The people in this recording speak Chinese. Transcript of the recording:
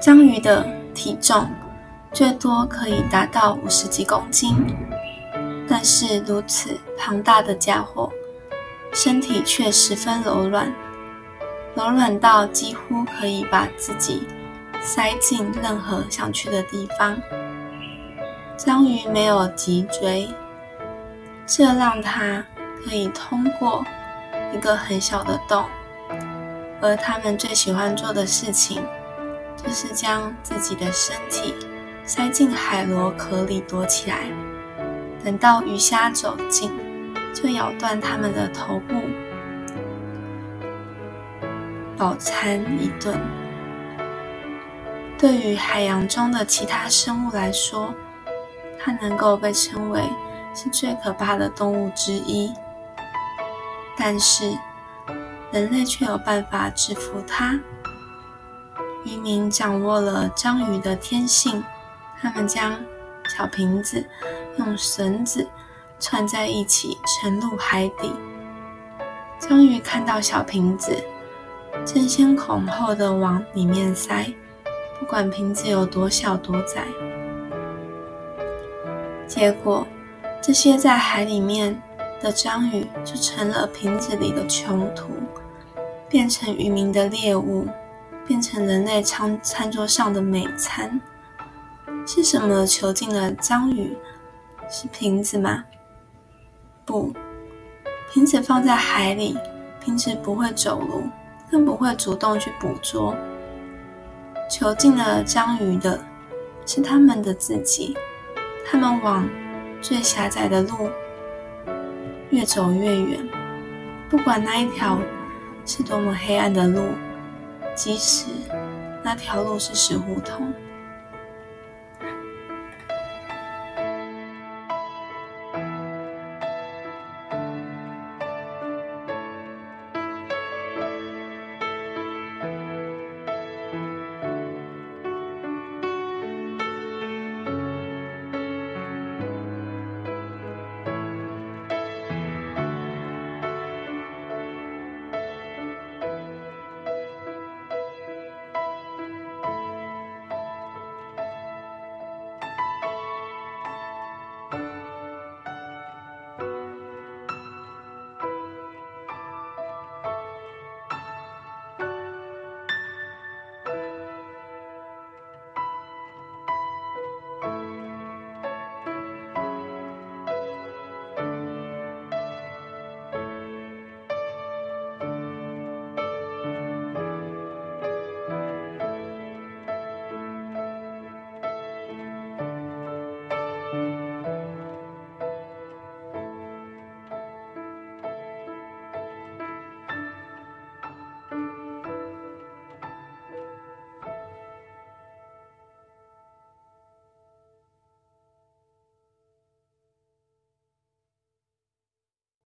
章鱼的体重最多可以达到五十几公斤，但是如此庞大的家伙，身体却十分柔软，柔软到几乎可以把自己塞进任何想去的地方。章鱼没有脊椎，这让它可以通过一个很小的洞，而它们最喜欢做的事情。就是将自己的身体塞进海螺壳里躲起来，等到鱼虾走近，就咬断它们的头部，饱餐一顿。对于海洋中的其他生物来说，它能够被称为是最可怕的动物之一，但是人类却有办法制服它。渔民掌握了章鱼的天性，他们将小瓶子用绳子串在一起，沉入海底。章鱼看到小瓶子，争先恐后的往里面塞，不管瓶子有多小多窄。结果，这些在海里面的章鱼就成了瓶子里的穷途，变成渔民的猎物。变成人类餐餐桌上的美餐，是什么囚禁了章鱼？是瓶子吗？不，瓶子放在海里，瓶子不会走路，更不会主动去捕捉。囚禁了章鱼的是他们的自己，他们往最狭窄的路越走越远，不管那一条是多么黑暗的路。即使那条路是死胡同。